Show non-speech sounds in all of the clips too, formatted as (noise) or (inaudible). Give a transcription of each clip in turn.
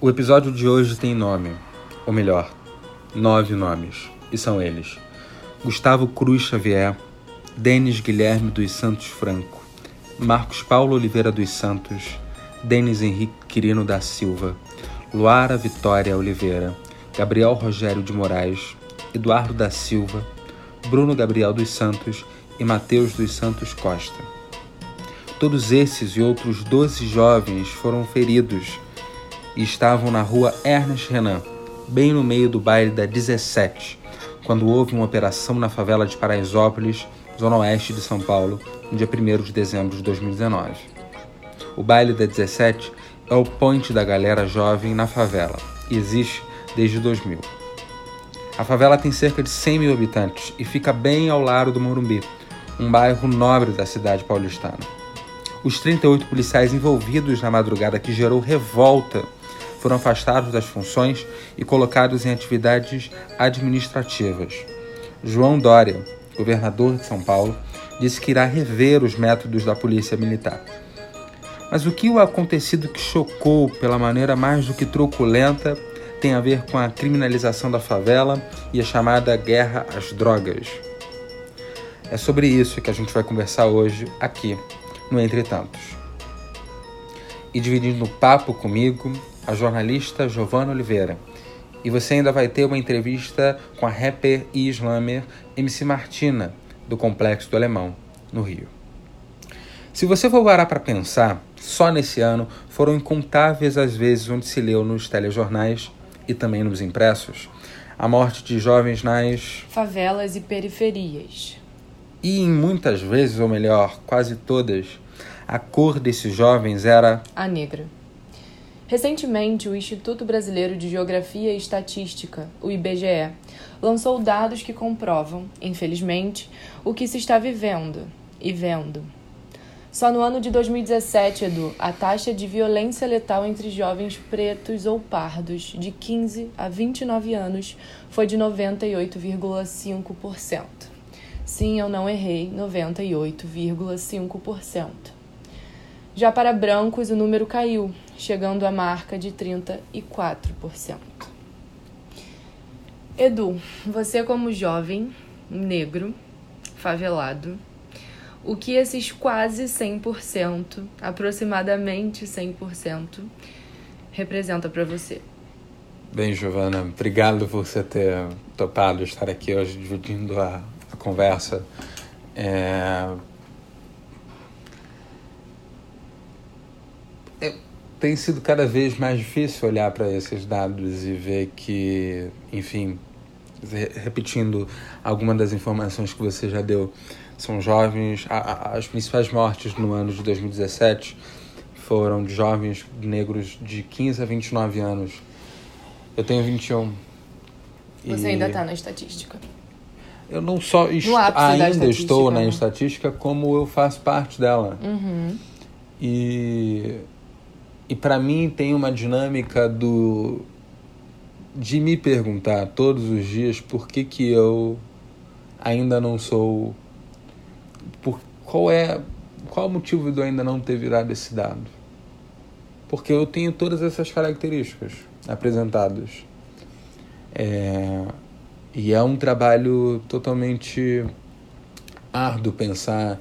O episódio de hoje tem nome, ou melhor, nove nomes, e são eles: Gustavo Cruz Xavier, Denis Guilherme dos Santos Franco, Marcos Paulo Oliveira dos Santos, Denis Henrique Quirino da Silva, Luara Vitória Oliveira, Gabriel Rogério de Moraes, Eduardo da Silva, Bruno Gabriel dos Santos e Mateus dos Santos Costa. Todos esses e outros 12 jovens foram feridos e estavam na rua Ernest Renan, bem no meio do baile da 17, quando houve uma operação na favela de Paraisópolis, zona oeste de São Paulo, no dia 1 de dezembro de 2019. O baile da 17 é o ponte da galera jovem na favela e existe desde 2000. A favela tem cerca de 100 mil habitantes e fica bem ao lado do Morumbi, um bairro nobre da cidade paulistana. Os 38 policiais envolvidos na madrugada que gerou revolta foram afastados das funções e colocados em atividades administrativas. João Dória, governador de São Paulo, disse que irá rever os métodos da polícia militar. Mas o que o acontecido que chocou pela maneira mais do que truculenta tem a ver com a criminalização da favela e a chamada guerra às drogas? É sobre isso que a gente vai conversar hoje aqui no Entre Tantos. E dividindo o papo comigo, a jornalista Giovana Oliveira. E você ainda vai ter uma entrevista com a rapper e slammer MC Martina, do Complexo do Alemão, no Rio. Se você for parar para pensar, só nesse ano foram incontáveis as vezes onde se leu nos telejornais e também nos impressos a morte de jovens nas favelas e periferias. E em muitas vezes, ou melhor, quase todas, a cor desses jovens era a negra. Recentemente, o Instituto Brasileiro de Geografia e Estatística, o IBGE, lançou dados que comprovam, infelizmente, o que se está vivendo e vendo. Só no ano de 2017, Edu, a taxa de violência letal entre jovens pretos ou pardos de 15 a 29 anos foi de 98,5%. Sim, eu não errei, 98,5%. Já para brancos, o número caiu, chegando à marca de 34%. Edu, você como jovem, negro, favelado, o que esses quase 100%, aproximadamente 100%, representa para você? Bem, Giovana, obrigado por você ter topado estar aqui hoje dividindo a, a conversa. É, tem sido cada vez mais difícil olhar para esses dados e ver que, enfim, repetindo algumas das informações que você já deu, são jovens. as principais mortes no ano de 2017 foram de jovens negros de 15 a 29 anos. Eu tenho 21. Você e... ainda está na estatística. Eu não só est... ainda estou na né? estatística, como eu faço parte dela. Uhum. E e para mim tem uma dinâmica do de me perguntar todos os dias por que que eu ainda não sou por qual é qual o motivo de eu ainda não ter virado esse dado? Porque eu tenho todas essas características apresentadas. É, e é um trabalho totalmente árduo pensar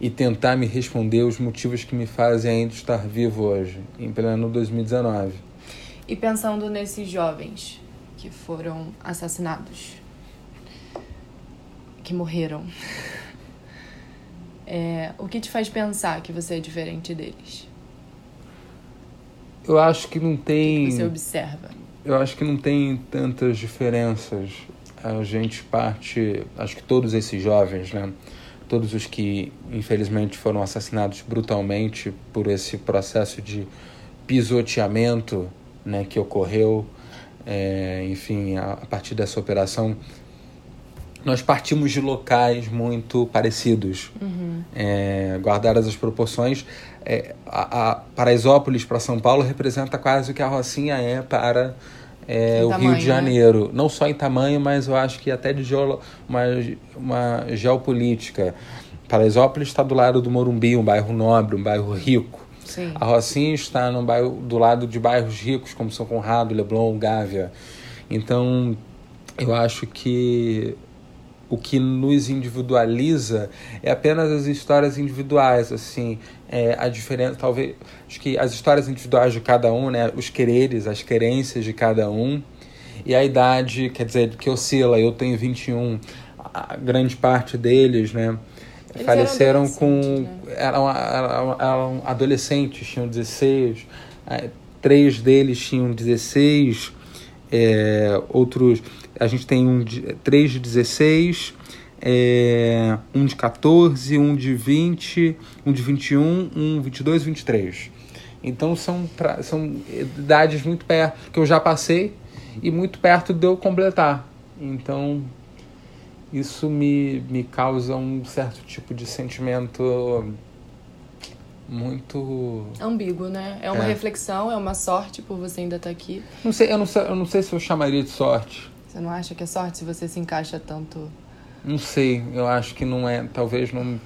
e tentar me responder os motivos que me fazem ainda estar vivo hoje, em pleno 2019. E pensando nesses jovens que foram assassinados, que morreram, (laughs) é, o que te faz pensar que você é diferente deles? Eu acho que não tem. Que você observa? Eu acho que não tem tantas diferenças. A gente parte, acho que todos esses jovens, né? Todos os que infelizmente foram assassinados brutalmente por esse processo de pisoteamento né, que ocorreu, é, enfim, a, a, partir dessa operação, nós partimos de locais muito parecidos, uhum. é, guardadas as proporções. É, a, a Paraisópolis para São Paulo representa quase o que a Rocinha é para é, o tamanho, Rio de né? Janeiro, né? não só em tamanho, mas eu acho que até de geolo, uma, uma geopolítica. Paraisópolis está do lado do Morumbi, um bairro nobre, um bairro rico, Sim. A Rocinha está no bairro, do lado de bairros ricos, como São Conrado, Leblon, Gávea. Então, eu acho que o que nos individualiza é apenas as histórias individuais, assim, é, a diferença, talvez, acho que as histórias individuais de cada um, né, os quereres, as querências de cada um, e a idade, quer dizer, que oscila, eu tenho 21, a grande parte deles, né, Eles faleceram eram com, né? eram, eram, eram adolescentes, tinham 16, é, três deles tinham 16, é, outros a gente tem um de, três de 16, é, um de 14, um de 20, um de 21, um 22 e 23. Então são, são idades muito perto, que eu já passei e muito perto de eu completar. Então isso me, me causa um certo tipo de sentimento muito Ambíguo, né? É uma É. reflexão, é uma sorte por você ainda estar aqui. não sei eu não sei eu não sei se eu chamaria de sorte Você não acha que é sorte se você se encaixa tanto? Não sei, eu acho que não é, talvez não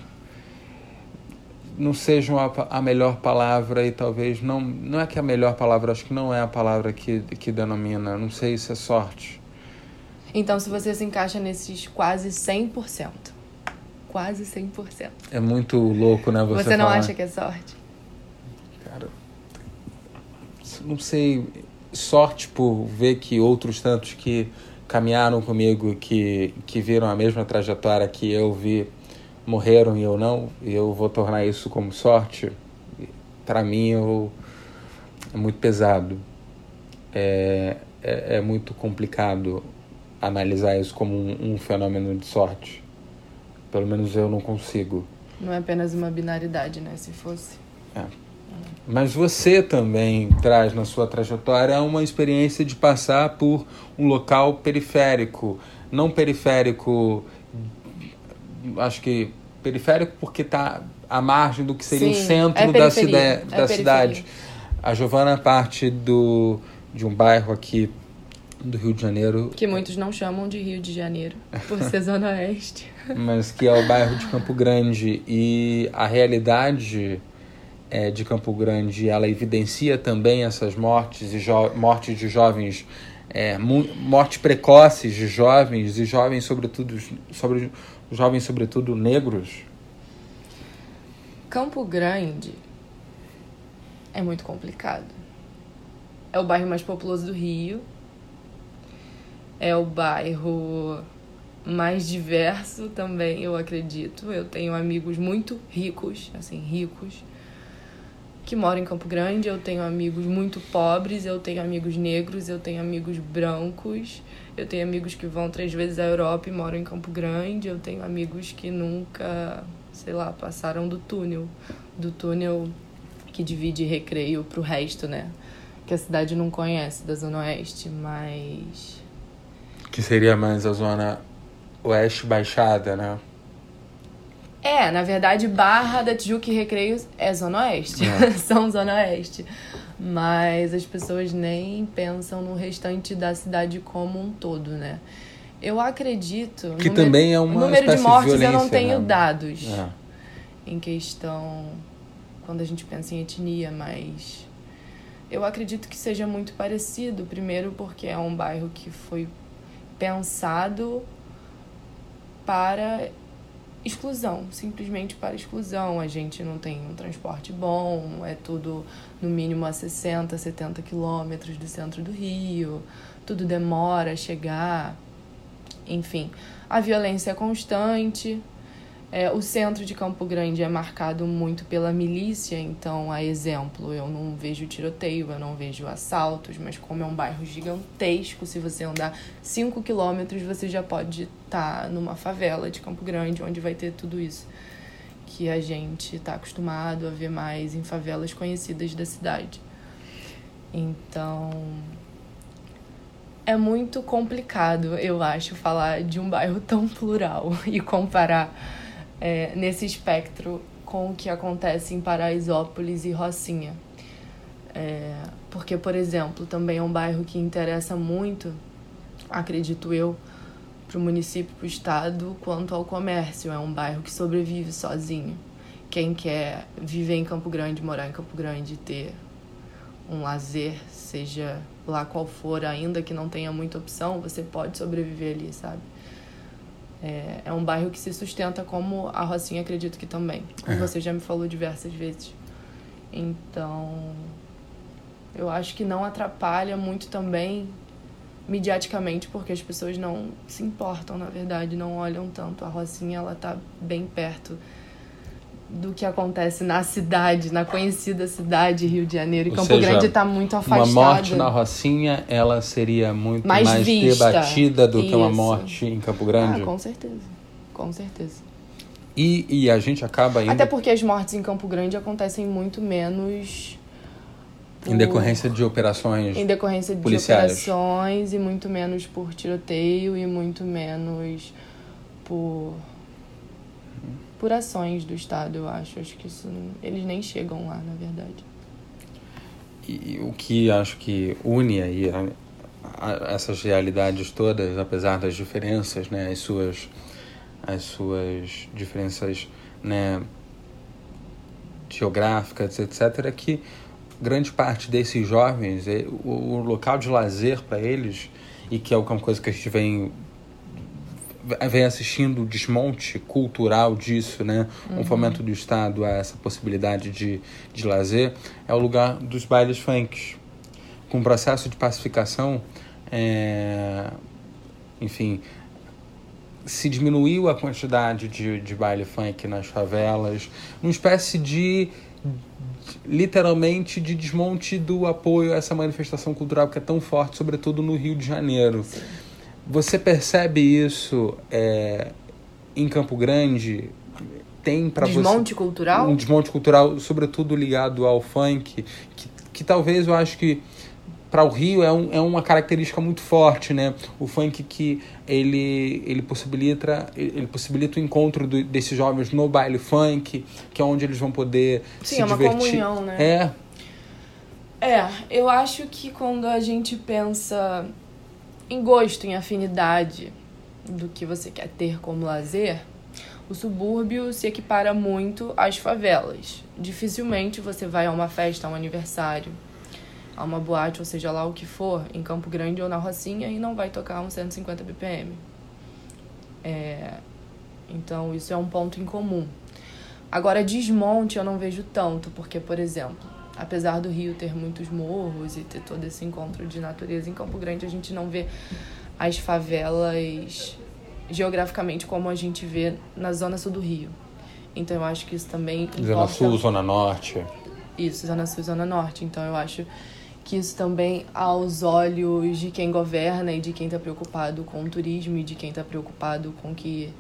não seja uma, a melhor palavra e talvez não não é que é a melhor palavra, acho que não é a palavra que que denomina, não sei se é sorte. Então, se você se encaixa nesses quase 100%. Quase 100%. É muito louco, né, você, Você, não falar. acha que é sorte? Cara, não sei, sorte por ver que outros tantos que caminharam comigo, que, que viram a mesma trajetória que eu vi, morreram e eu não, e eu vou tornar isso como sorte, para mim eu, é muito pesado. É, é, é muito complicado analisar isso como um, um fenômeno de sorte. Pelo menos eu não consigo. Não é apenas uma binaridade, né? Se fosse. Mas você também traz na sua trajetória uma experiência de passar por um local periférico. Não periférico, acho que periférico porque está à margem do que seria o Sim, centro é da, cida é da cidade. A Giovana parte do, de um bairro aqui do Rio de Janeiro, Que muitos não chamam de Rio de Janeiro, por ser (laughs) Zona Oeste. mas que é o bairro de Campo Grande. E a realidade é, de Campo Grande, ela evidencia também essas mortes e mortes de jovens, é, mortes precoces de jovens e jovens sobretudo, sobre, jovens sobretudo negros. Campo Grande é muito complicado. É o bairro mais populoso do Rio. É o bairro mais diverso também, eu acredito. Eu tenho amigos muito ricos, assim, ricos, que moram em Campo Grande. Eu tenho amigos muito pobres, eu tenho amigos negros, eu tenho amigos brancos. Eu tenho amigos que vão três vezes à Europa e moram em Campo Grande. Eu tenho amigos que nunca, sei lá, passaram do túnel. Do túnel que divide recreio pro resto, né? Que a cidade não conhece da Zona Oeste, mas. Que seria mais a zona oeste baixada, né? É, na verdade, Barra da Tijuca e Recreio é Zona Oeste. É. (laughs) São Zona Oeste. Mas as pessoas nem pensam no restante da cidade como um todo, né? Eu acredito. Que número- também é uma número de espécie de mortes eu não tenho né? dados É. em questão quando a gente pensa em etnia, mas eu acredito que seja muito parecido. Primeiro, porque é um bairro que foi pensado para exclusão, simplesmente para exclusão. A gente não tem um transporte bom, é tudo no mínimo a 60, 70 quilômetros do centro do Rio, tudo demora a chegar. Enfim, a violência é constante. É, o centro de Campo Grande é marcado muito pela milícia, então, a exemplo, eu não vejo tiroteio, eu não vejo assaltos, mas como é um bairro gigantesco, se você andar 5 quilômetros, você já pode estar numa favela de Campo Grande, onde vai ter tudo isso que a gente está acostumado a ver mais em favelas conhecidas da cidade. Então, é muito complicado, eu acho, falar de um bairro tão plural (laughs) e comparar é, nesse espectro com o que acontece em Paraisópolis e Rocinha. É, porque, por exemplo, também é um bairro que interessa muito, acredito eu, para o município, para o estado, quanto ao comércio. É um bairro que sobrevive sozinho. quem quer viver em Campo Grande, morar em Campo Grande, ter um lazer, seja lá qual for, ainda que não tenha muita opção, você pode sobreviver ali, sabe? É, é um bairro que se sustenta como a Rocinha, acredito que também. Como você já me falou diversas vezes. Então, eu acho que não atrapalha muito também mediaticamente, porque as pessoas não se importam, na verdade, não olham tanto. A Rocinha, ela tá bem perto do que acontece na cidade, na conhecida cidade Rio de Janeiro. E Ou Campo seja, Grande está muito afastado. Uma morte na Rocinha, ela seria muito mais, mais debatida do Isso. que uma morte em Campo Grande? Ah, com certeza. Com certeza. E, e a gente acaba indo... Até porque as mortes em Campo Grande acontecem muito menos... Por... Em decorrência de operações Em decorrência de policiais. operações e muito menos por tiroteio e muito menos por por ações do Estado, eu acho. Acho que isso eles nem chegam lá, na verdade. E o que acho que une aí a, a, essas realidades todas, apesar das diferenças, né, as suas as suas diferenças, né, geográficas, etc, é que grande parte desses jovens, é, o, o local de lazer para eles e que é uma coisa que a gente vem vem assistindo o desmonte cultural disso, né? Uhum. Um fomento do Estado a essa possibilidade de, de lazer, é o lugar dos bailes funks. Com o processo de pacificação, é, enfim, se diminuiu a quantidade de, de baile funk nas favelas, uma espécie de literalmente de desmonte do apoio a essa manifestação cultural que é tão forte, sobretudo no Rio de Janeiro. Sim. Você percebe isso é, em Campo Grande? Tem para você desmonte cultural? Um desmonte cultural, sobretudo ligado ao funk, que, que talvez eu acho que para o Rio é, um, é uma característica muito forte, né? O funk que ele, ele possibilita ele possibilita o encontro do, desses jovens no baile funk, que é onde eles vão poder Sim, se é divertir. uma comunhão, né? É. É, eu acho que quando a gente pensa em gosto, em afinidade do que você quer ter como lazer, o subúrbio se equipara muito às favelas. Dificilmente você vai a uma festa, a um aniversário, a uma boate, ou seja lá o que for, em Campo Grande ou na Rocinha, e não vai tocar uns 150 BPM. É... Então, isso é um ponto em comum. Agora, desmonte eu não vejo tanto, porque, por exemplo, apesar do Rio ter muitos morros e ter todo esse encontro de natureza, em Campo Grande a gente não vê as favelas geograficamente como a gente vê na zona sul do Rio. Então eu acho que isso também importa... Zona sul, zona norte. Isso, zona sul, zona norte. Então eu acho que isso também aos olhos de quem governa e de quem está preocupado com o turismo e de quem está preocupado com que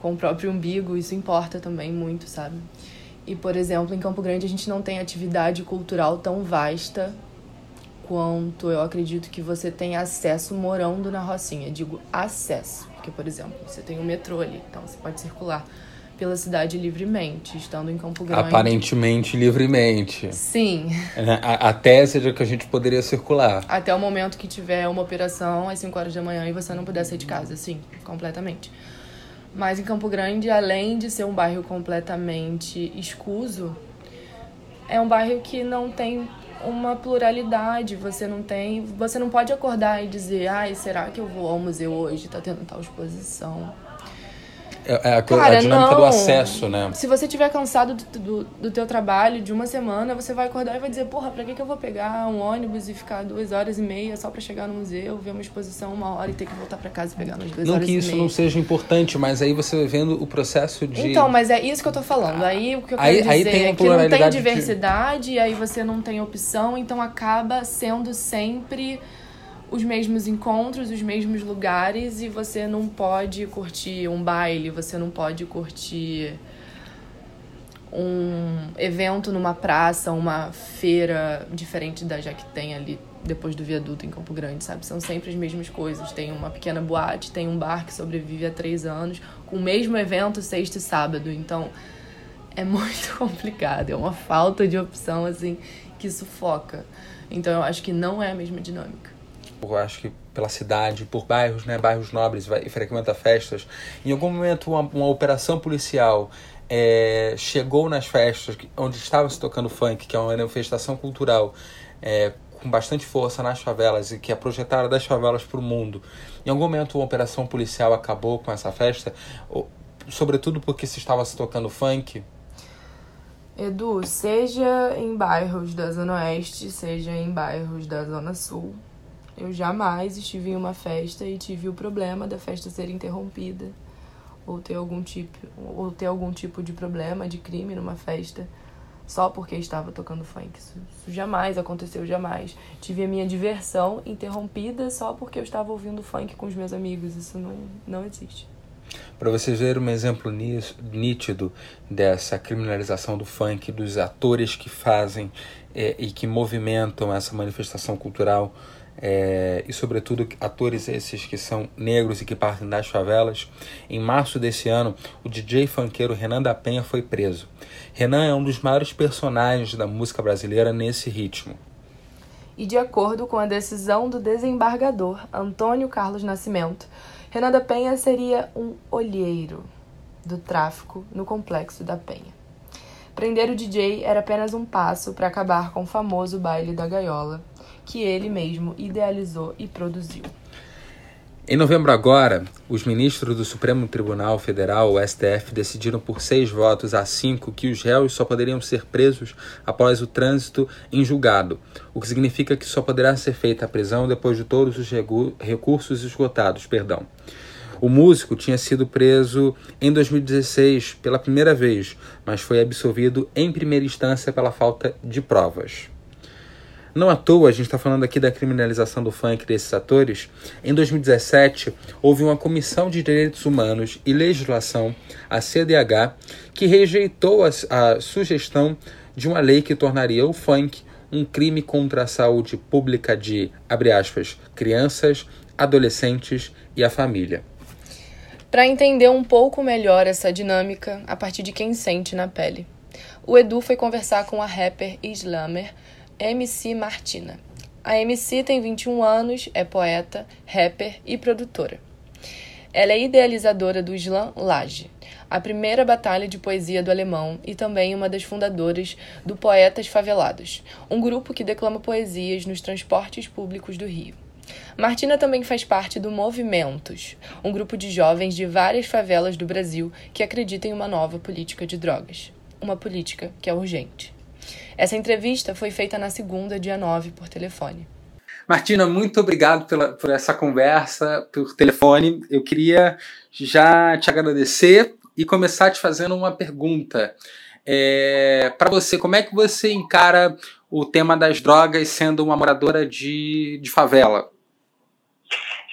com o próprio umbigo, isso importa também muito, sabe? E, por exemplo, em Campo Grande a gente não tem atividade cultural tão vasta quanto eu acredito que você tem acesso morando na Rocinha. Digo acesso, porque, por exemplo, você tem o metrô ali, então você pode circular pela cidade livremente, estando em Campo Grande. Aparentemente livremente. Sim. É, a, a tese é de que a gente poderia circular. Até o momento que tiver uma operação às 5 horas da manhã e você não puder sair de casa, sim, completamente. Mas em Campo Grande, além de ser um bairro completamente escuso, é um bairro que não tem uma pluralidade, você não tem, você não pode acordar e dizer, ai, será que eu vou ao museu hoje? Tá tendo tal exposição. É, é a, Cara, a dinâmica não. do acesso, né? Se você estiver cansado do, do, do, teu trabalho de uma semana, você vai acordar e vai dizer, porra, pra que, que eu vou pegar um ônibus e ficar duas horas e meia só pra chegar no museu, ver uma exposição uma hora e ter que voltar pra casa e pegar umas duas não horas e meia? Não que isso não seja importante, mas aí você vai vendo o processo de... Então, mas é isso que eu tô falando. Aí o que eu quero aí, dizer aí tem é que não tem diversidade, de... e aí você não tem opção, então acaba sendo sempre os mesmos encontros, os mesmos lugares e você não pode curtir um baile, você não pode curtir um evento numa praça, uma feira diferente da já que tem ali depois do viaduto em Campo Grande, sabe? São sempre as mesmas coisas. Tem uma pequena boate, tem um bar que sobrevive há três anos, com o mesmo evento sexta e sábado. Então é (laughs) muito complicado, é uma falta de opção assim que sufoca. Então eu acho que não é a mesma dinâmica eu acho que pela cidade, por bairros, né, bairros nobres, vai, frequenta festas. Em algum momento, uma, uma operação policial é, chegou nas festas onde estava se tocando funk, que é uma manifestação cultural é, com bastante força nas favelas e que é projetada das favelas para o mundo, em algum momento uma operação policial acabou com essa festa, sobretudo porque se estava se tocando funk? Edu, seja em bairros da Zona Oeste, seja em bairros da Zona Sul, eu jamais estive em uma festa e tive o problema da festa ser interrompida ou ter algum tipo ou ter algum tipo de problema de crime numa festa só porque estava tocando funk. Isso, isso, jamais aconteceu, jamais. Tive a minha diversão interrompida só porque eu estava ouvindo funk com os meus amigos. Isso não, não existe. Para vocês verem um exemplo nítido dessa criminalização do funk, dos atores que fazem é, e que movimentam essa manifestação cultural, é, e sobretudo atores esses que são negros e que partem das favelas. Em março desse ano, o DJ funkeiro Renan da Penha foi preso. Renan é um dos maiores personagens da música brasileira nesse ritmo. E de acordo com a decisão do desembargador Antônio Carlos Nascimento, Renan da Penha seria um olheiro do tráfico no complexo da Penha. Prender o DJ era apenas um passo para acabar com o famoso baile da gaiola, que ele mesmo idealizou e produziu. Em novembro agora, os ministros do Supremo Tribunal Federal, o STF, decidiram por seis votos a cinco que os réus só poderiam ser presos após o trânsito em julgado, o que significa que só poderá ser feita a prisão depois de todos os recursos esgotados. Perdão. O músico tinha sido preso em 2016 pela primeira vez, mas foi absolvido em primeira instância pela falta de provas. Não à toa, a gente está falando aqui da criminalização do funk desses atores. Em 2017, houve uma Comissão de Direitos Humanos e Legislação, a CDH, que rejeitou a, a sugestão de uma lei que tornaria o funk um crime contra a saúde pública de, abre aspas, crianças, adolescentes e a família. Para entender um pouco melhor essa dinâmica a partir de quem sente na pele, o Edu foi conversar com a rapper Islamer MC Martina. A MC tem 21 anos, é poeta, rapper e produtora. Ela é idealizadora do Slam Laje, a primeira batalha de poesia do alemão e também uma das fundadoras do Poetas Favelados, um grupo que declama poesias nos transportes públicos do Rio. Martina também faz parte do Movimentos, um grupo de jovens de várias favelas do Brasil que acredita em uma nova política de drogas. Uma política que é urgente. Essa entrevista foi feita na segunda, dia 9, por telefone. Martina, muito obrigado pela, por essa conversa por telefone. Eu queria já te agradecer e começar te fazendo uma pergunta. É, Para você, como é que você encara o tema das drogas sendo uma moradora de, de favela?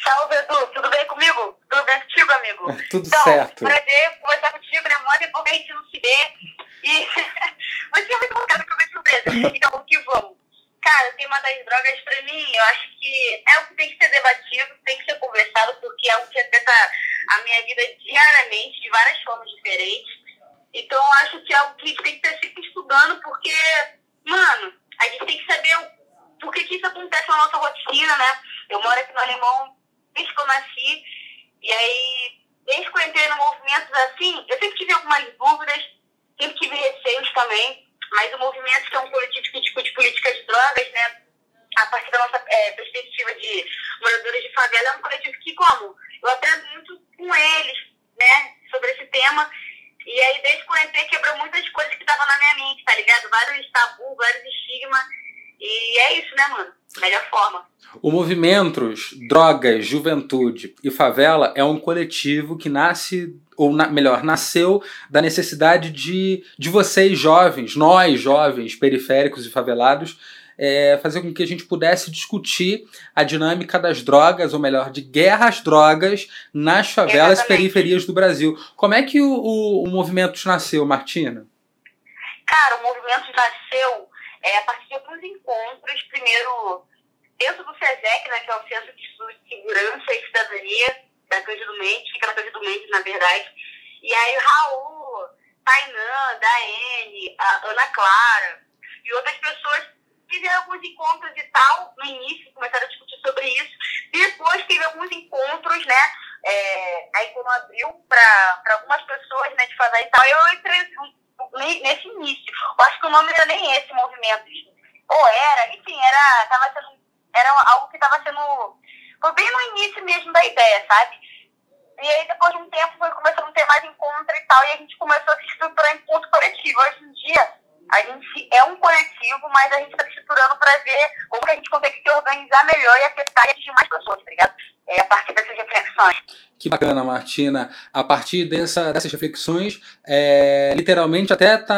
Salve, Edu. Tudo bem comigo? Tudo bem contigo, amigo? (laughs) Tudo então, certo. Prazer conversar contigo, né? Mó tempo que a gente não se vê. E... Mas tinha muito vontade de comer surpresa. Então, o que vamos? Cara, o tema das drogas, pra mim, eu acho que é o que tem que ser debatido, tem que ser conversado, porque é o que afeta a minha vida diariamente, de várias formas diferentes. Então, eu acho que é algo que a gente tem que estar sempre estudando, porque, mano, a gente tem que saber o, por que, que isso acontece na nossa rotina, né? Eu moro aqui no Alemão desde que eu nasci, e aí, desde que eu entrei no movimentos assim, eu sempre tive algumas dúvidas, sempre tive receios também, mas o movimento que é um coletivo que discute políticas de drogas, né, a partir da nossa é, perspectiva de moradores de favela, é um coletivo que, como? Eu aprendo muito com eles, né, sobre esse tema, e aí desde que eu entrei quebrou muitas coisas que estavam na minha mente, tá ligado? Vários tabus, vários estigmas, e é isso, né, mano? Melhor forma. O Movimentos Drogas, Juventude e Favela é um coletivo que nasce, ou na, melhor, nasceu da necessidade de, de vocês jovens, nós jovens, periféricos e favelados, é, fazer com que a gente pudesse discutir a dinâmica das drogas, ou melhor, de guerra às drogas nas favelas e periferias do Brasil. Como é que o, o, o Movimentos nasceu, Martina? Cara, o Movimentos nasceu é, partir de alguns encontros, primeiro dentro do SESEC, né, que é o Centro de Segurança e Cidadania da Cândido Mendes, fica na Cândido Mendes, na verdade. E aí o Raul, Tainã, Daene, a Ana Clara e outras pessoas fizeram alguns encontros e tal, no início, começaram a discutir sobre isso. Depois teve alguns encontros, né? É, aí quando abriu para algumas pessoas né, de favela e tal. Eu entrei nesse início. Eu acho que o nome era nem esse movimento. Ou era, enfim, era, tava sendo, era algo que estava sendo. Foi bem no início mesmo da ideia, sabe? E aí, depois de um tempo, foi começando a ter mais encontro e tal, e a gente começou a se estruturar em ponto coletivo. Hoje em dia, a gente é um coletivo, mas a gente está se estruturando para ver como a gente consegue se organizar melhor e afetar e atingir mais pessoas, tá ligado? É a partir dessas reflexões. Que bacana, Martina. A partir dessa, dessas reflexões, é, literalmente até está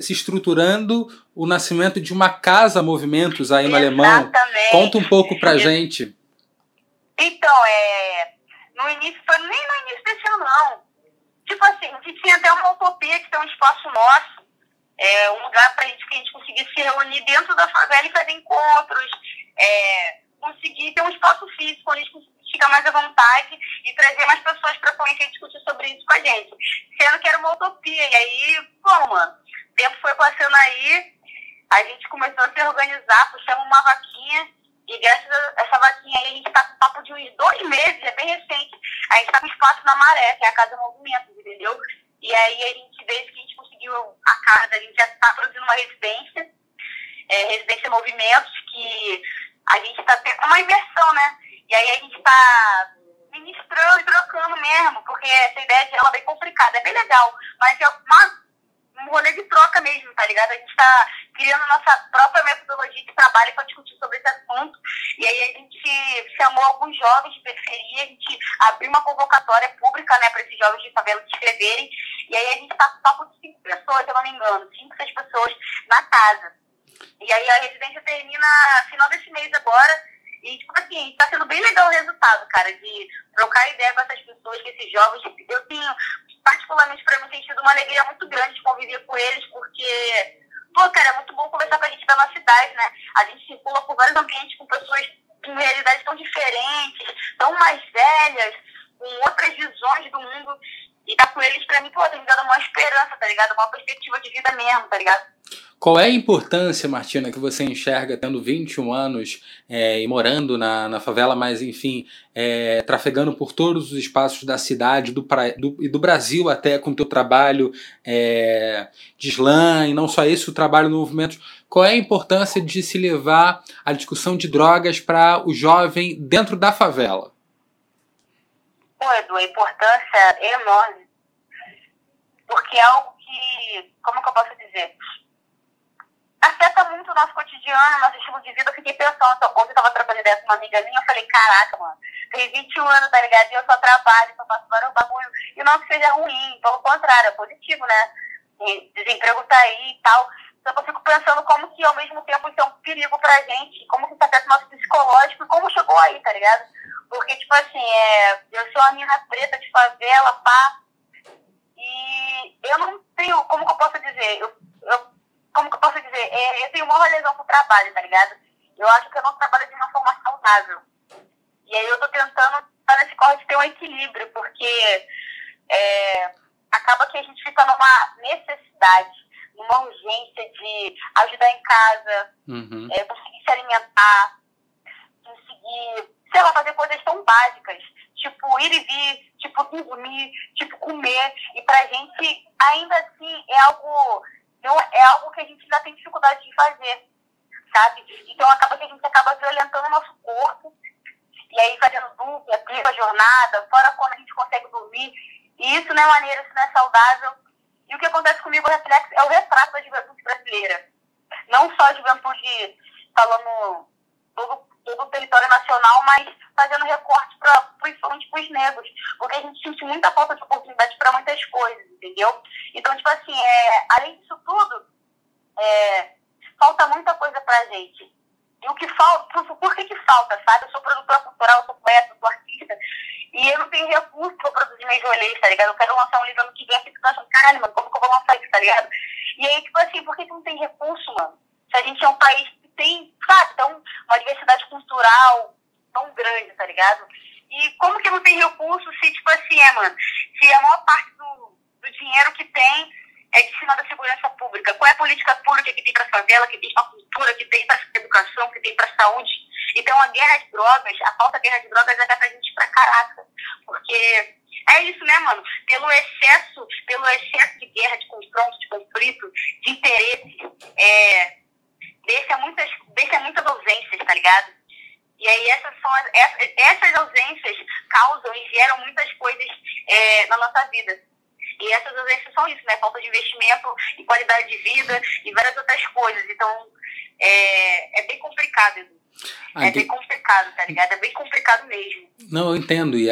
se estruturando o nascimento de uma casa movimentos aí no Exatamente. Alemão. Conta um pouco pra gente. Então, é, no início, foi nem no início desse ano, não. Tipo assim, a gente tinha até uma utopia de ter um espaço nosso, é, um lugar pra gente que a gente conseguisse se reunir dentro da favela e fazer encontros, é, conseguir ter um espaço físico onde a gente ficar mais à vontade e trazer mais pessoas para conhecer e discutir sobre isso com a gente. Sendo que era uma utopia. E aí, bom, mano, o tempo foi passando aí, a gente começou a se organizar, puxamos uma vaquinha e graças a essa vaquinha aí, a gente tá com papo de uns dois meses, é bem recente. A gente tá com espaço na Maré, que é a Casa Movimentos, entendeu? E aí a gente, desde que a gente conseguiu a casa, a gente já tá produzindo uma residência, é, Residência Movimentos, que a gente tá tendo uma imersão, né? E aí a gente tá ministrando e trocando mesmo, porque essa ideia de é bem complicada, é bem legal, mas é uma um rolê de troca mesmo, tá ligado? A gente tá criando nossa própria metodologia de trabalho para discutir sobre esse assunto. E aí a gente chamou alguns jovens de periferia, a gente abriu uma convocatória pública, né, para esses jovens de favela se inscreverem. E aí a gente tá com papo de cinco pessoas, se eu não me engano, cinco, seis pessoas na casa. E aí a residência termina final desse mês agora. E, tipo assim, tá sendo bem legal o resultado, cara, de trocar ideia com essas pessoas, com esses jovens. Eu tenho, particularmente pra mim, tem sido uma alegria muito grande de conviver com eles, porque, pô, cara, é muito bom conversar com a gente da nossa cidade, né? A gente circula por vários ambientes com pessoas com realidades tão diferentes, tão mais velhas, com outras visões do mundo. E tá com eles, pra mim, pô, tem me dado uma esperança, tá ligado? Uma perspectiva de vida mesmo, tá ligado? Qual é a importância, Martina, que você enxerga tendo 21 anos é, e morando na, na favela, mas enfim, é, trafegando por todos os espaços da cidade do, do, e do Brasil até com o teu trabalho é, de slam, e não só isso, o trabalho no movimento. Qual é a importância de se levar a discussão de drogas para o jovem dentro da favela? Pô, Edu, a importância é enorme. Porque é algo que, como que eu posso dizer? afeta muito o nosso cotidiano, nosso estilo de vida. Eu fiquei pensando, ontem eu tava trocando ideia com uma amiga minha, eu falei, caraca, mano, tem 21 anos, tá ligado? E eu só trabalho, só faço vários bagulho. E não que seja ruim, pelo contrário, é positivo, né? E desemprego tá aí e tal. Que eu fico pensando como que ao mesmo tempo isso é um perigo pra gente, como que isso afeta o nosso psicológico e como chegou aí, tá ligado? Porque, tipo assim, é, eu sou uma mina preta de favela, pá, e eu não tenho, como que eu posso dizer? Eu, eu como que eu posso dizer? É, eu tenho uma lesão pro trabalho, tá ligado? Eu acho que eu não trabalho de uma forma saudável. E aí eu tô tentando estar nesse corre de ter um equilíbrio, porque é, acaba que a gente fica numa necessidade, numa urgência de ajudar em casa, uhum. é, conseguir se alimentar, conseguir, sei lá, fazer coisas tão básicas, tipo ir e vir, tipo dormir, tipo comer. E pra gente, ainda assim, é algo é algo que a gente ainda tem dificuldade de fazer, sabe? Então acaba que a gente acaba violentando o nosso corpo, e aí fazendo dupla, tripla jornada, fora quando a gente consegue dormir. E isso não é maneiro, isso não é saudável. E o que acontece comigo é o reflexo, é o retrato da juventude brasileira. Não só a juventude falando todo, todo o território nacional, mas fazendo recorte pra, principalmente para os negros. Porque a gente sente muita falta de oportunidade para muitas coisas, entendeu? Então, tipo assim, é, além disso tudo, é, falta muita coisa pra gente. E o que falta, por, que que falta, sabe? Eu sou produtora cultural, sou poeta, sou artista, e eu não tenho recurso pra produzir meus rolês, tá ligado? Eu quero lançar um livro ano que vem, fico achando, caralho, mano, como que eu vou lançar isso, tá ligado? E aí, tipo assim, por que, que não tem recurso, mano? Se a gente é um país que tem, sabe, tão, uma diversidade cultural tão grande, tá ligado? E como que não tem recurso se, tipo assim, é, mano, se a maior parte do, do dinheiro que tem é destinado à segurança pública. Qual é a política pública que tem para a favela, que tem para a cultura, que tem para a educação, que tem para a saúde? Então, a guerra de drogas, a falta de guerra de drogas é para a gente para caraca. Porque É isso, né, mano? Pelo excesso, pelo excesso de guerra, de confronto, de conflito, de interesse, é, deixa, muitas, deixa muitas ausências, tá ligado? E aí essas, são, essas, essas ausências causam e geram muitas coisas é, na nossa vida. E essas ausências são isso, né? Falta de investimento e qualidade de vida e várias outras coisas. Então, é, é bem complicado, Edu. Ah, é bem complicado, tá ligado? É bem complicado mesmo. Não, eu entendo, e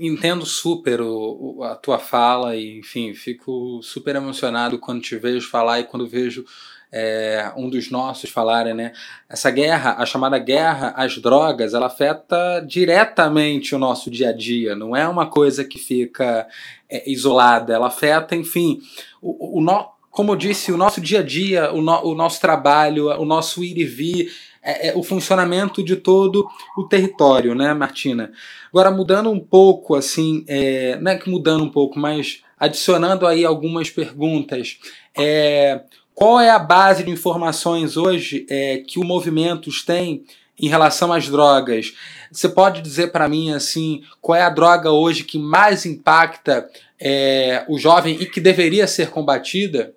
entendo super o, a tua fala, e enfim, fico super emocionado quando te vejo falar e quando vejo é, um dos nossos falarem, né? Essa guerra, a chamada guerra às drogas, ela afeta diretamente o nosso dia a dia, não é uma coisa que fica é, isolada, ela afeta, enfim, o, o, o, como eu disse, o nosso dia a dia, o, no, o nosso trabalho, o nosso ir e vir, é, é, o funcionamento de todo o território, né, Martina? Agora, mudando um pouco, assim, é, não é que mudando um pouco, mas adicionando aí algumas perguntas. É, qual é a base de informações hoje é, que o Movimentos tem em relação às drogas? Você pode dizer para mim assim qual é a droga hoje que mais impacta é, o jovem e que deveria ser combatida?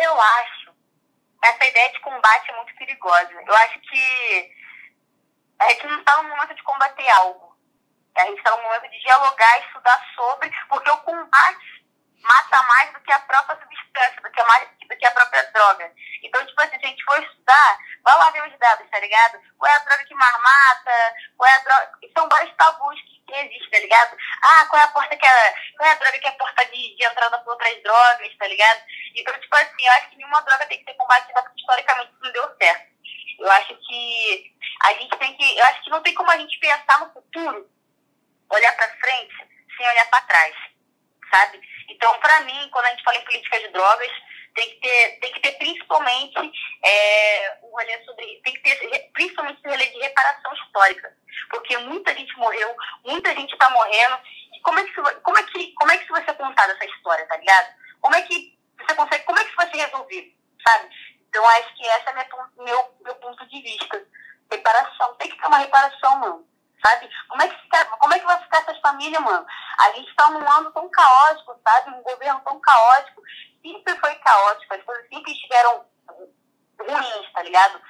Eu acho essa ideia de combate é muito perigosa. Eu acho que a gente não está no momento de combater algo. A gente está no momento de dialogar, estudar sobre, porque o combate mata mais do que a própria substância, do que a, mais, do que a própria droga. Então, tipo assim, se a gente for estudar, vai lá ver os dados, tá ligado? Qual é a droga que mais mata, qual é a droga... São vários tabus que, que existem, tá ligado? Ah, qual é a porta que é... Qual é a droga que é a porta de, de entrada para outras drogas, tá ligado? Então, tipo assim, eu acho que nenhuma droga tem que ser combatida porque historicamente não deu certo. Eu acho que a gente tem que... Eu acho que não tem como a gente pensar no futuro, olhar para frente, sem olhar para trás, sabe? Então, para mim, quando a gente fala em política de drogas, tem que ter, tem que ter principalmente é, um rolê sobre. Tem que ter principalmente esse rolê de reparação histórica. Porque muita gente morreu, muita gente está morrendo. E como é, que, como, é que, como é que vai ser contada essa história, tá ligado? Como é que você consegue. Como é que isso vai ser resolvido, sabe? Então acho que esse é meu, meu, meu ponto de vista. Reparação. Tem que ter uma reparação, mano sabe? Como é que, fica, como é que vai ficar essas famílias, mano? A gente está num ano tão caótico, sabe? Um governo tão caótico. Sempre foi caótico, as coisas sempre estiveram ruins, tá ligado?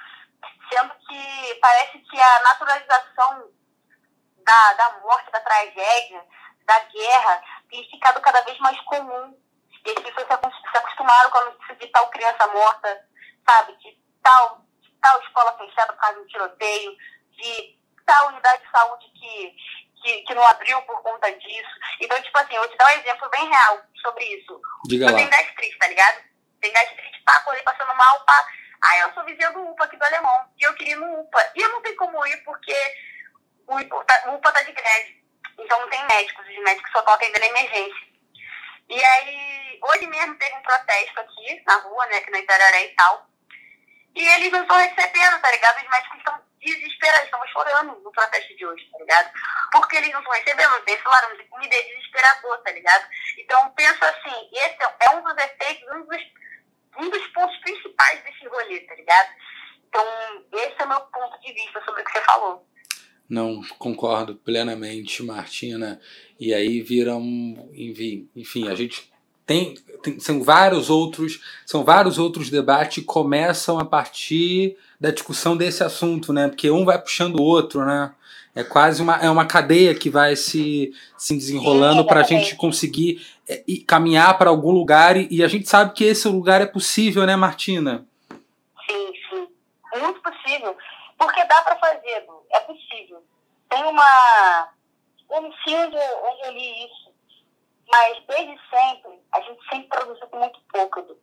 Sendo que parece que a naturalização da, da morte, da tragédia, da guerra, tem ficado cada vez mais comum. E as pessoas se acostumaram com a notícia de tal criança morta, sabe? De tal, de tal escola fechada por causa de um tiroteio, de tal unidade de saúde que, que, que, não abriu por conta disso. Então, tipo assim, eu vou te dar um exemplo bem real sobre isso. Diga eu lá. tenho gastrite, tá ligado? Tem gastrite, pá, acordei passando mal, pá. Aí eu sou vizinha do UPA aqui do Alemão. E eu queria ir no UPA. E eu não tenho como ir porque o UPA tá, tá de greve. Então não tem médicos, os médicos só estão atendendo emergência. E aí, hoje mesmo teve um protesto aqui na rua, né, aqui na Itararé e tal. E eles não estão recebendo, tá ligado? Os médicos estão desesperados, estamos chorando no protesto de hoje, tá ligado? Porque eles não estão recebendo, tem salário, comida, é desesperador, tá ligado? Então, penso assim, esse é um dos efeitos, um dos, um dos pontos principais desse rolê, tá ligado? Então, esse é o meu ponto de vista sobre o que você falou. Não, concordo plenamente, Martina. E aí vira um. Enfim, enfim a gente tem, tem, são vários outros são vários outros debates que começam a partir da discussão desse assunto, né? Porque um vai puxando o outro, né? É quase uma, é uma cadeia que vai se, se desenrolando para a gente conseguir é, caminhar para algum lugar e, e, a gente sabe que esse lugar é possível, né, Martina? Sim, sim. Muito possível. Porque dá para fazer, é possível. Tem uma. Sei onde, onde eu li isso mas desde sempre, a gente sempre produziu com muito pouco.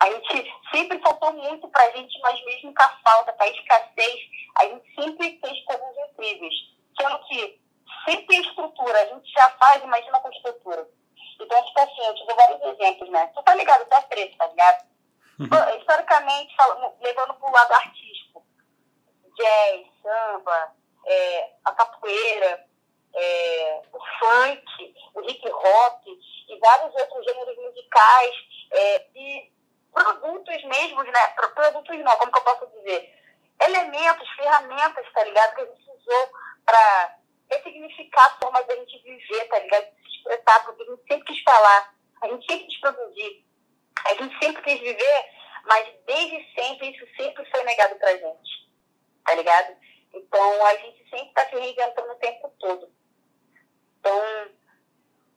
A gente sempre faltou muito pra gente, mas mesmo com a falta, com a escassez, a gente sempre fez coisas incríveis. Sendo que sempre tem estrutura, a gente já faz, imagina com estrutura. Então, tipo assim, eu te dou vários exemplos, né? Tu tá ligado, tá preto, tá ligado? Uhum. Historicamente, falando, levando pro lado artístico, jazz, samba, é, a capoeira, é, o funk, o hip hop e vários outros gêneros musicais é, e produtos mesmos, né? Produtos não, como que eu posso dizer? Elementos, ferramentas, tá ligado? Que a gente usou para ressignificar a forma da gente viver, tá ligado? Se expressar, porque a gente sempre quis falar, a gente sempre quis produzir, a gente sempre quis viver, mas desde sempre isso sempre foi negado pra gente, tá ligado? Então a gente sempre está se reinventando o tempo todo. Então,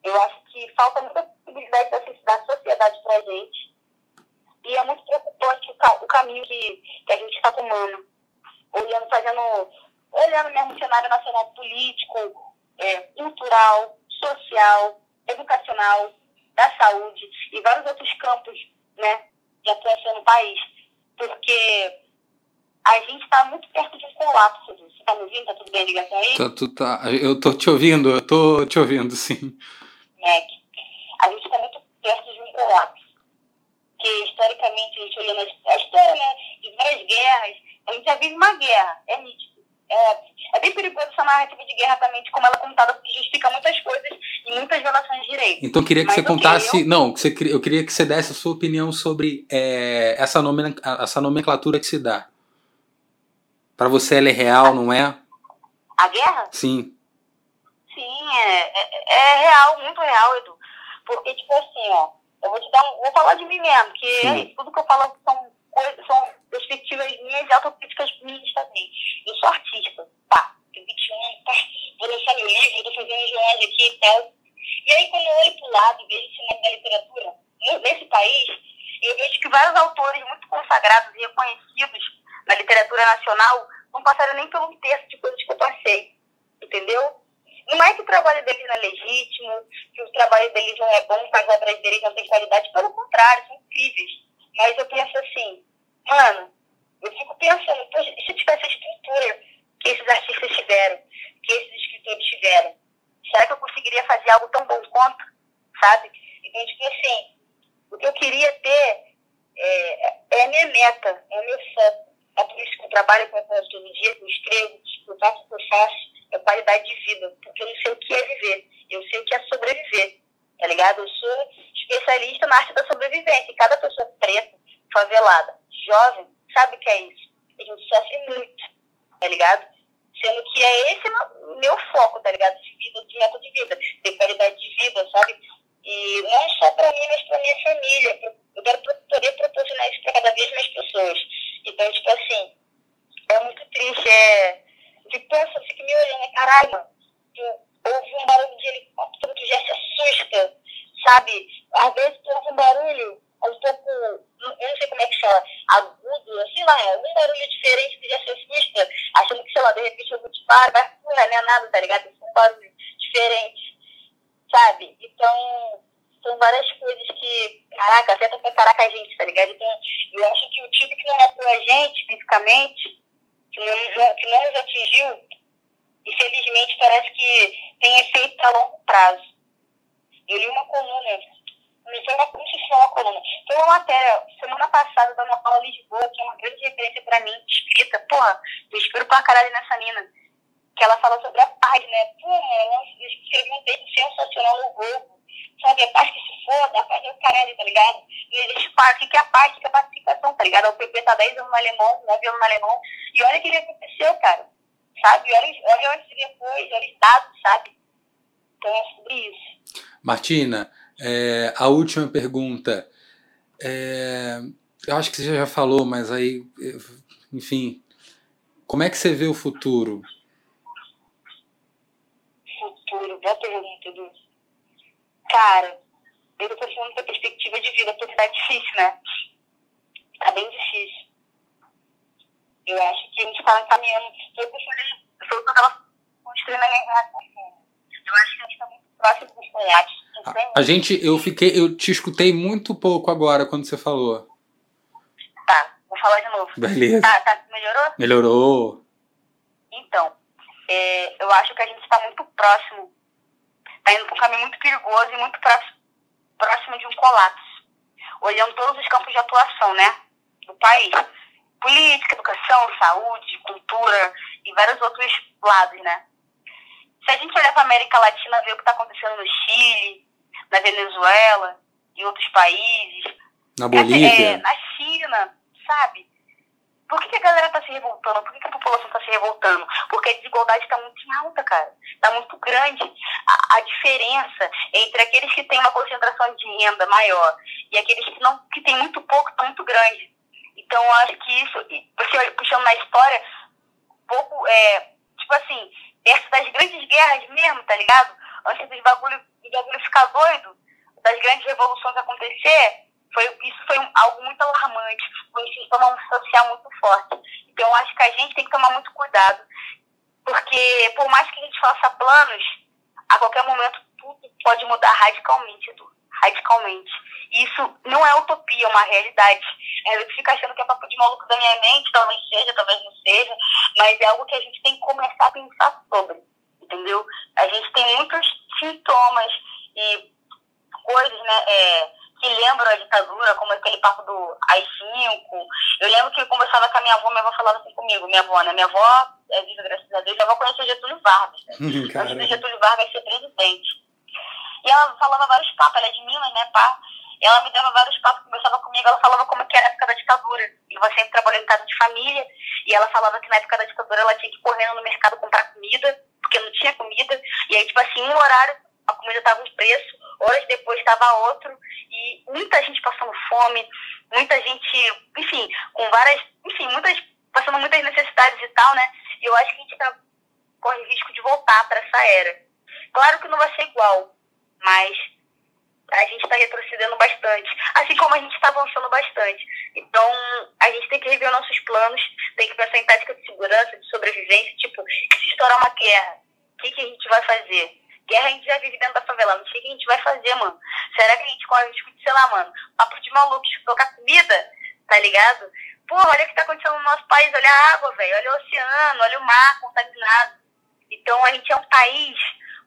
eu acho que falta muita possibilidade da sociedade pra gente. E é muito preocupante o, caminho que, que a gente está tomando. Olhando, fazendo olhando mesmo o cenário nacional político, é, cultural, social, educacional, da saúde e vários outros campos né, de atuação no país. Porque a gente está muito perto de um colapso. Você está me ouvindo? Está tudo bem a ligação aí? Tá, tu, tá. Eu estou te ouvindo, eu estou te ouvindo, sim. É, a gente está muito perto de um colapso. Que historicamente, a gente olhando a história né, de várias guerras, a gente já vive uma guerra, é nítido é, é bem perigoso essa narrativa de guerra também, de como ela é contada, porque justifica muitas coisas e muitas violações de direitos. Então eu queria que Mas, você contasse. eu... Não, eu queria que você desse a sua opinião sobre é, essa, nomen, essa nomenclatura que se dá. Para você ela é real, a, não é? A guerra? Sim. Sim, é, é, é, real, muito real, Edu. Porque, tipo assim, ó, eu vou te dar um. Vou falar de mim mesmo, que é tudo que eu falo são coisas, são perspectivas minhas e autocríticas minhas também. Eu sou artista, tá? Tenho 21, tá? Vou lançar meu livro, tô fazendo jornada aqui e tal. E aí, quando eu olho pro lado e vejo o cinema da literatura, nesse país, eu vejo que vários autores muito consagrados e reconhecidos na literatura nacional não passaram nem pelo terço de coisas que eu passei. Entendeu? Não é que o trabalho deles não é legítimo, que o trabalho deles não é bom, que as obras deles não têm qualidade, pelo contrário, são incríveis. Mas eu penso assim, mano, eu fico pensando, poxa, se tivesse a estrutura que esses artistas tiveram, que esses escritores tiveram, será que eu conseguiria fazer algo tão bom quanto? Sabe? Então, tipo assim, o que eu queria ter é, é a minha meta, é o meu foco. É por isso que eu trabalho com a todo dia, eu escrevo, eu faço o que eu faço, é qualidade de vida. Porque eu não sei o que é viver, eu sei o que é sobreviver, tá ligado? Eu sou especialista na arte da sobrevivência. Cada pessoa preta, favelada, jovem, sabe o que é isso? A gente sofre muito, tá ligado? Sendo que é esse meu foco, tá ligado? De vida, de método de vida, de qualidade de vida, sabe? E não só para mim, mas para minha família. Eu quero poder proporcionar isso para cada vez mais pessoas. Então, tipo assim, é muito triste. É, de pensa, fico me olhando, caralho, tu ouve um barulho de helicóptero, tu já se assusta, sabe? Às vezes tu ouve um barulho, um pouco, eu não sei como é que chama, agudo, assim lá, é um barulho diferente que já se assusta, achando que, sei lá, de repente eu vou te parar, mas não é nada, tá ligado? É um barulho diferente, sabe? Então, são várias coisas que, caraca, afeta pra caraca a gente, tá ligado? Então, eu acho que o tipo que não é pra gente, fisicamente, que não, que não nos atingiu, infelizmente parece que tem efeito a longo prazo. Eu li uma coluna não sei se foi uma coluna. Foi uma matéria, semana passada, da Ana Paula Lisboa, que é uma grande referência pra mim, escrita. Porra, eu espero pra caralho nessa mina. Que ela fala sobre a paz, né? Pô, ela escreveu um texto sensacional no Globo. Sabe, a paz que se foda, a paz é o caralho, tá ligado? E eles o que é a paz, o que é a pacificação, tá ligado? O PP tá 10 anos no alemão, 9 anos no alemão. E olha o que aconteceu, cara. Sabe? Olha, olha antes e depois, olha os dados, sabe? Então é sobre isso. Martina, é, a última pergunta. É, eu acho que você já falou, mas aí, enfim, como é que você vê o futuro? Futuro, boa pergunta, Edu. Cara, eu tô pensando da perspectiva de vida, porque tá difícil, né? Tá bem difícil. Eu acho que a gente tá caminhando. Foi o que tava construindo a minha Eu acho que a gente tá muito próximo dos sonhados a, gente, eu fiquei, eu te escutei muito pouco agora quando você falou. Tá, vou falar de novo. Beleza. Tá, tá, melhorou? Melhorou. Então, é, eu acho que a gente está muito próximo, está indo para um caminho muito perigoso e muito próximo, de um colapso. Olhando todos os campos de atuação, né, do país. Política, educação, saúde, cultura e vários outros lados, né? Se a gente olhar para a América Latina, ver o que está acontecendo no Chile, na Venezuela, em outros países. Na Bolívia. É, na China, sabe? Por que, que a galera está se revoltando? Por que, que a população está se revoltando? porque a desigualdade está muito alta, cara. Está muito grande. A, a, diferença entre aqueles que têm uma concentração de renda maior e aqueles que não que têm muito pouco está muito grande. Então, eu acho que isso, você puxando na história, um pouco, é, tipo assim, perto das grandes guerras mesmo, tá ligado? Antes dos bagulho, do bagulho ficar doido, das grandes revoluções acontecer, foi, isso foi algo muito alarmante, foi um sistema social muito forte. Então, acho que a gente tem que tomar muito cuidado, porque por mais que a gente faça planos, a qualquer momento tudo pode mudar radicalmente, Edu, radicalmente. E isso não é utopia, é uma realidade. É, eu fico achando que é papo de maluco da minha mente, talvez seja, talvez não seja, mas é algo que a gente tem que começar a pensar sobre, entendeu? A gente tem muitos sintomas e coisas, né, é, que lembram a ditadura, como aquele papo do AI-5. Eu lembro que eu conversava com a minha avó, minha avó falava assim comigo, minha avó, né? Minha avó, é viva, graças a Deus, minha avó conheceu Getúlio Vargas, né? (laughs) Antes do Getúlio Vargas ser presidente. E ela falava vários papos, ela é de Minas, né, pá? E ela me dava vários papos, conversava comigo, ela falava como que era a época da ditadura. E você sempre trabalhou em casa de família, e ela falava que na época da ditadura ela tinha que ir correndo no mercado comprar comida, porque não tinha comida. E aí, tipo assim, um horário a comida estava um preço, horas depois estava outro, e muita gente passando fome, muita gente, enfim, com várias, enfim, muitas, passando muitas necessidades e tal, né? E eu acho que a gente tá, corre risco de voltar para essa era. Claro que não vai ser igual, mas a gente está retrocedendo bastante, assim como a gente está avançando bastante. Então, a gente tem que rever nossos planos, tem que pensar em tática de segurança, de sobrevivência, tipo, se estourar uma guerra, o que, que a gente vai fazer? Guerra a gente já vive dentro da favela. Não sei o que a gente vai fazer, mano. Será que a gente corre o risco de, sei lá, mano, papo de maluco, de tocar comida, tá ligado? Pô, olha o que tá acontecendo no nosso país. Olha a água, velho. Olha o oceano, olha o mar contaminado. Então, a gente é um país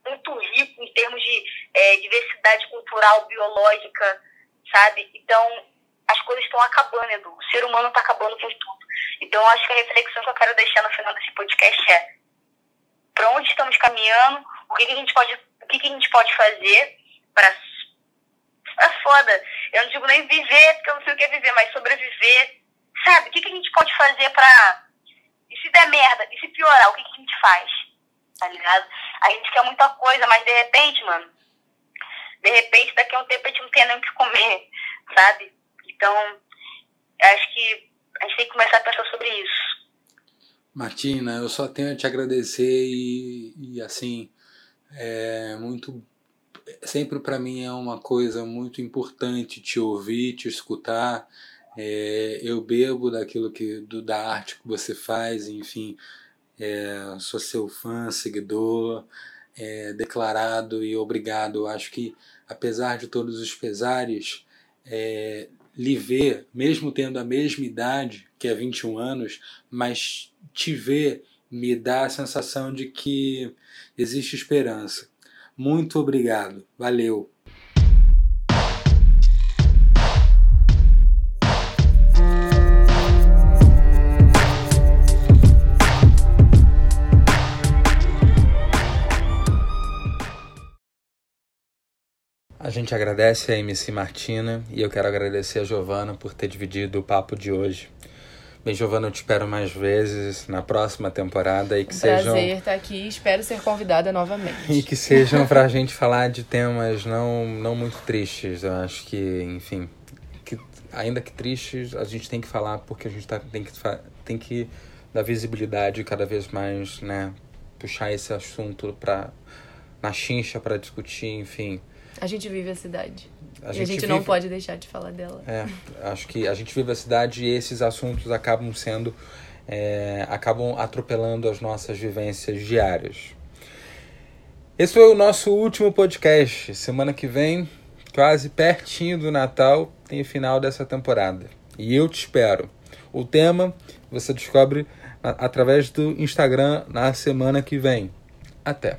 muito rico em termos de é, diversidade cultural, biológica, sabe? Então, as coisas estão acabando, Edu. O ser humano está acabando com tudo. Então, acho que a reflexão que eu quero deixar no final desse podcast é para onde estamos caminhando, o que, que, a gente pode, o que, que a gente pode fazer para é foda. Eu não digo nem viver, porque eu não sei o que é viver, mas sobreviver. Sabe? O que, que a gente pode fazer pra. E se der merda? E se piorar? O que, que a gente faz? Tá ligado? A gente quer muita coisa, mas de repente, mano. De repente, daqui a um tempo a gente não tem nem o que comer, (laughs) sabe? Então, acho que a gente tem que começar a pensar sobre isso. Martina, eu só tenho a te agradecer e, e assim, é muito. Sempre para mim é uma coisa muito importante te ouvir, te escutar. É, eu bebo daquilo que do, da arte que você faz, enfim, é, sou seu fã, seguidor, é, declarado e obrigado. Acho que, apesar de todos os pesares, é, lhe ver, mesmo tendo a mesma idade, que é 21 anos, mas te ver me dá a sensação de que existe esperança. Muito obrigado. Valeu. A gente agradece a MC Martina e eu quero agradecer a Giovana por ter dividido o papo de hoje. Bem, Giovana, eu te espero mais vezes na próxima temporada e que um sejam. Prazer estar aqui, espero ser convidada novamente. E que sejam para a (laughs) gente falar de temas não, não muito tristes. Eu acho que, enfim, que, ainda que tristes, a gente tem que falar porque a gente tá, tem, que, tem que dar visibilidade cada vez mais, né? Puxar esse assunto para na chincha para discutir, enfim. A gente vive a cidade. A e gente a gente vive... não pode deixar de falar dela. É, acho que a gente vive a cidade e esses assuntos acabam sendo. É, acabam atropelando as nossas vivências diárias. Esse foi o nosso último podcast. Semana que vem, quase pertinho do Natal, tem o final dessa temporada. E eu te espero. O tema você descobre através do Instagram na semana que vem. Até!